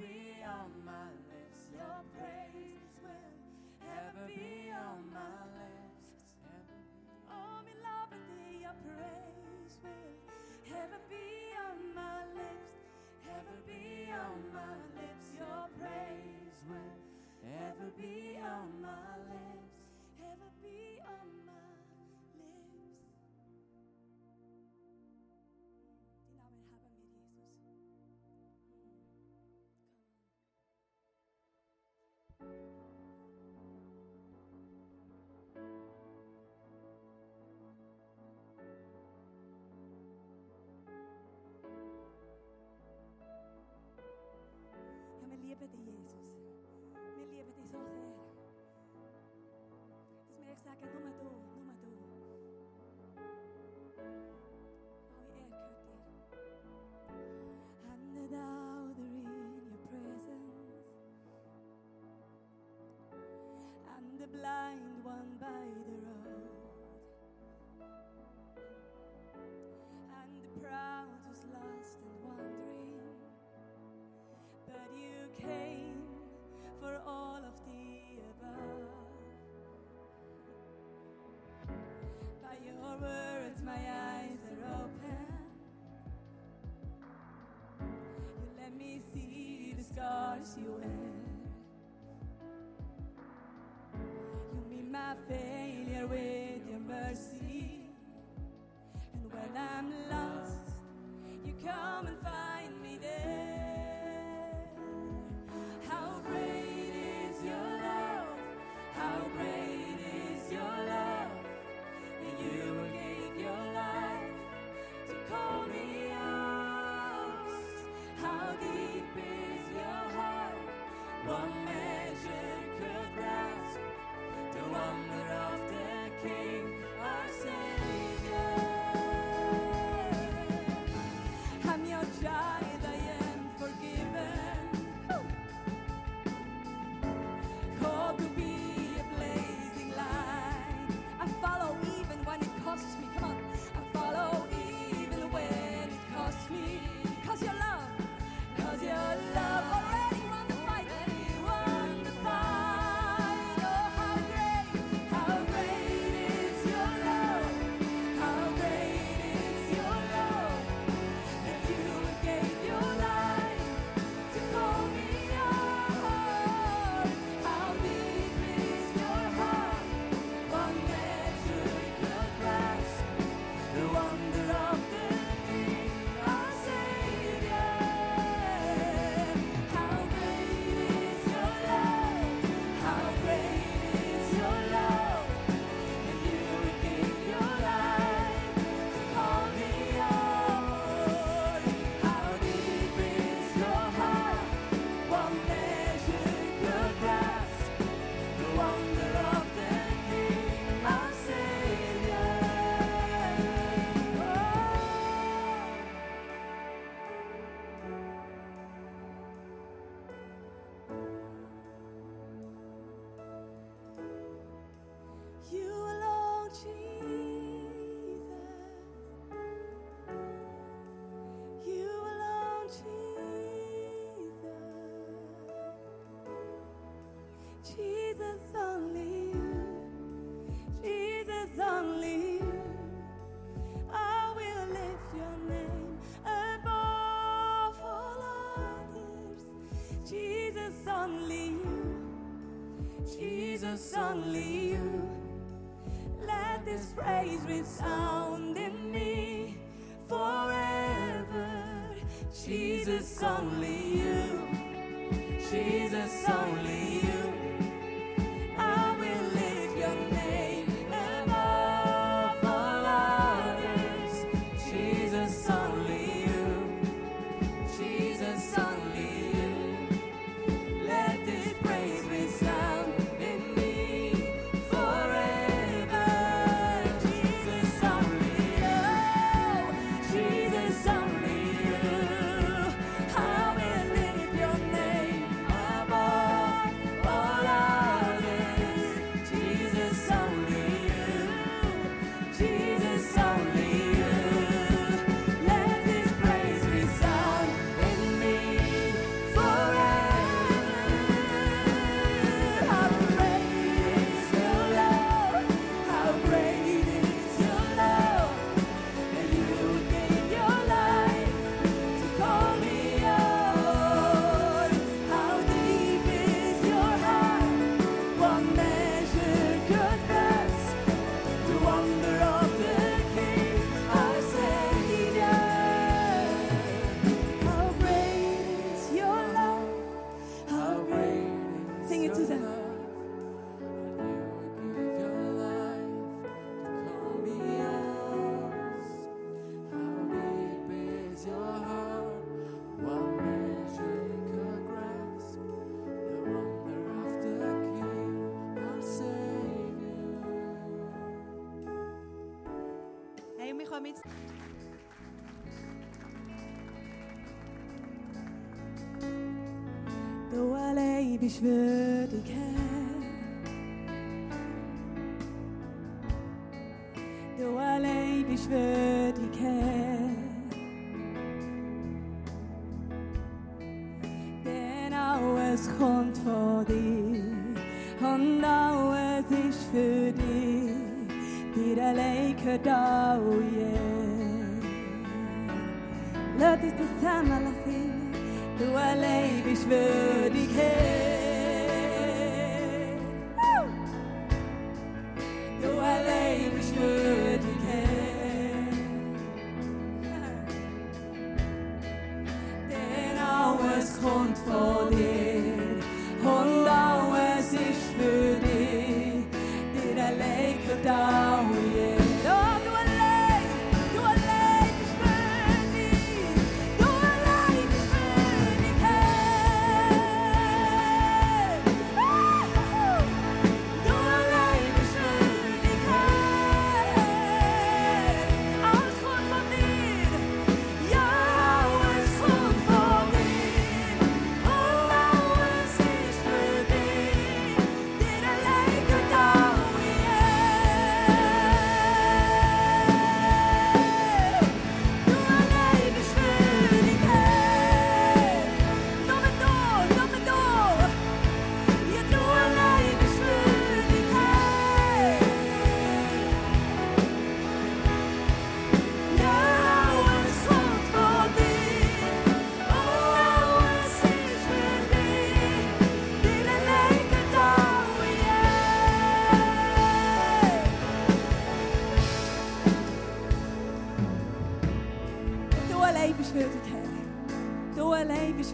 be on my lips. Your praise will ever be on my lips. Oh, me love thee, your praise will ever be on my lips. Ever be on my lips. Your praise will ever be on my lips. you are. You meet my failure with your mercy. And when I'm lost, you come and find me there. Jesus, only you. Jesus, only you. Let this praise resound in me forever. Jesus, only you. Jesus, only you. Du allein bist würdig, Herr. Du allein bist würdig, Herr. Denn alles kommt von dir und alles ist für dich. Dir allein gehört all je. Lass uns das zusammen. Du allein bist würdig, Herr. Du allein bist würdig, Herr. Denn alles kommt von dir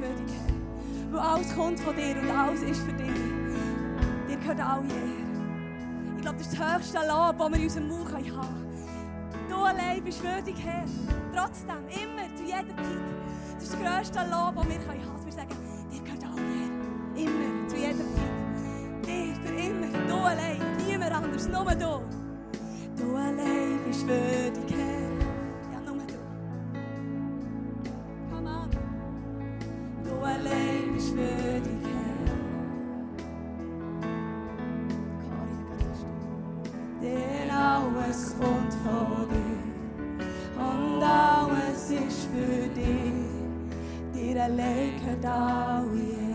würdig, Herr. Alles kommt von dir und alles ist für dich. Dir gehört all je. Ich glaube, das ist das höchste Lob, das wir in unserem Mund haben können. Du allein bist würdig, Herr. Trotzdem, immer, zu jeder Zeit. Das ist das grösste Lob, das wir haben können. Wir sagen, dir gehört all je. Immer, zu jeder Zeit. Dir, für immer, du allein. Niemand anders, nur du. Du allein bist würdig, Herr. إليك دعويا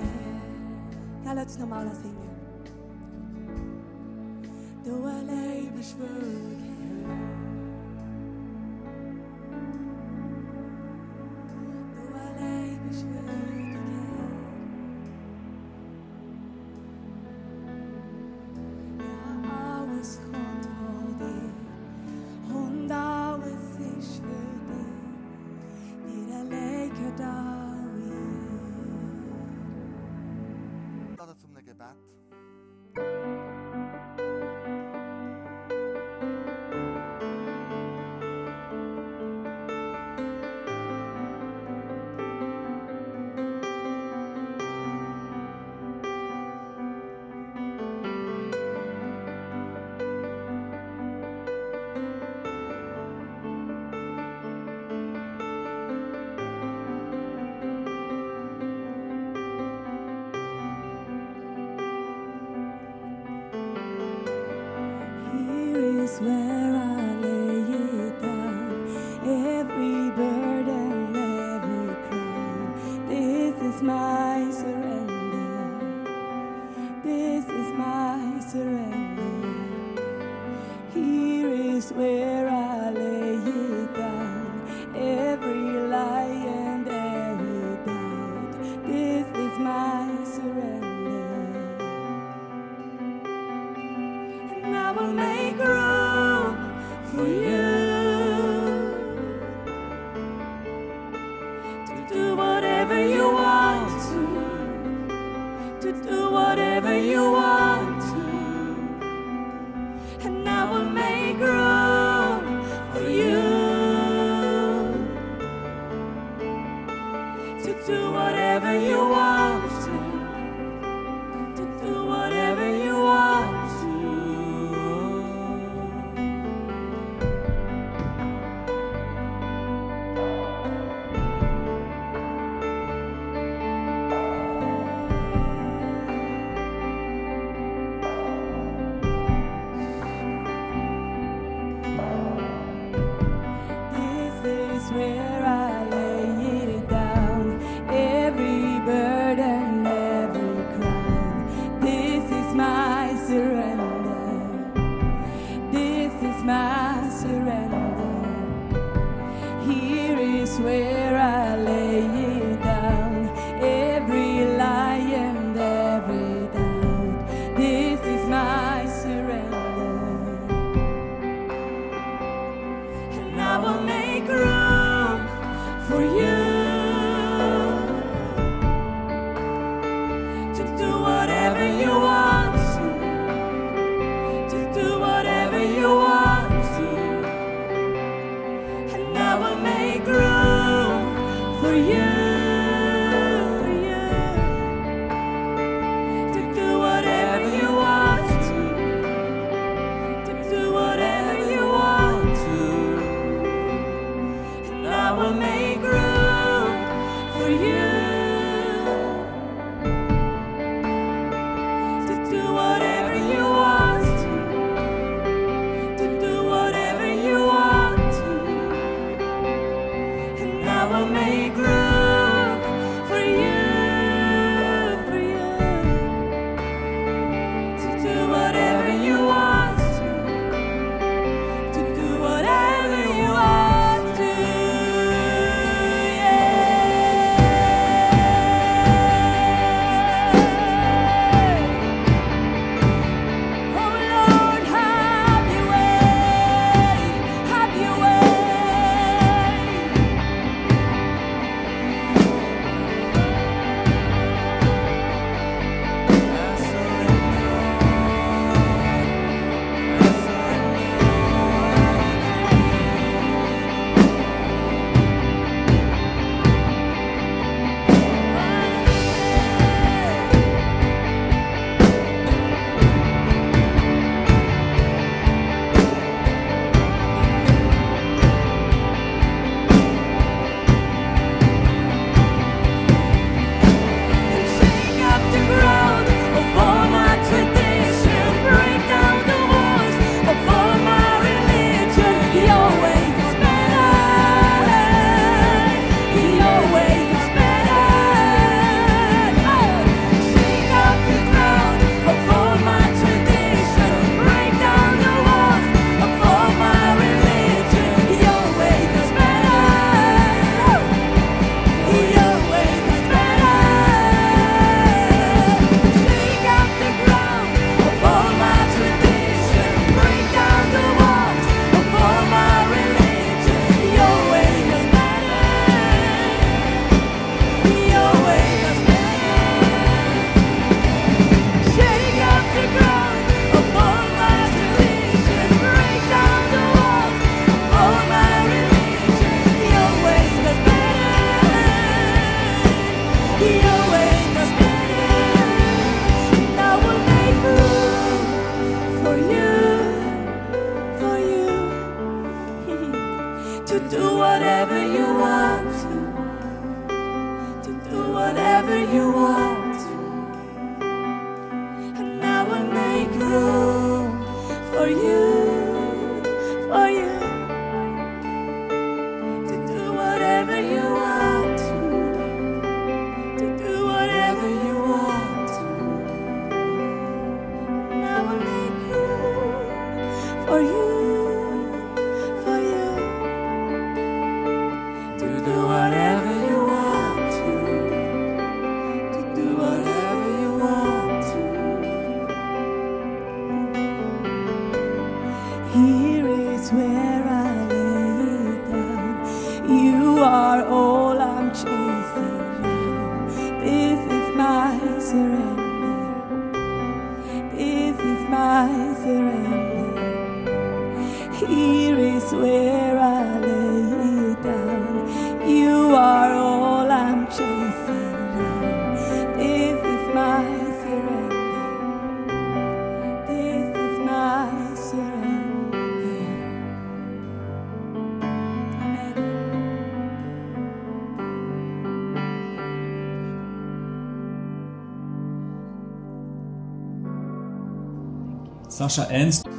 تعالى تسمعوا على سيدنا The way is my surrender. This is my surrender. Here is where to do whatever you want to, to do whatever you want to. And I will make room for you. Sascha Ernst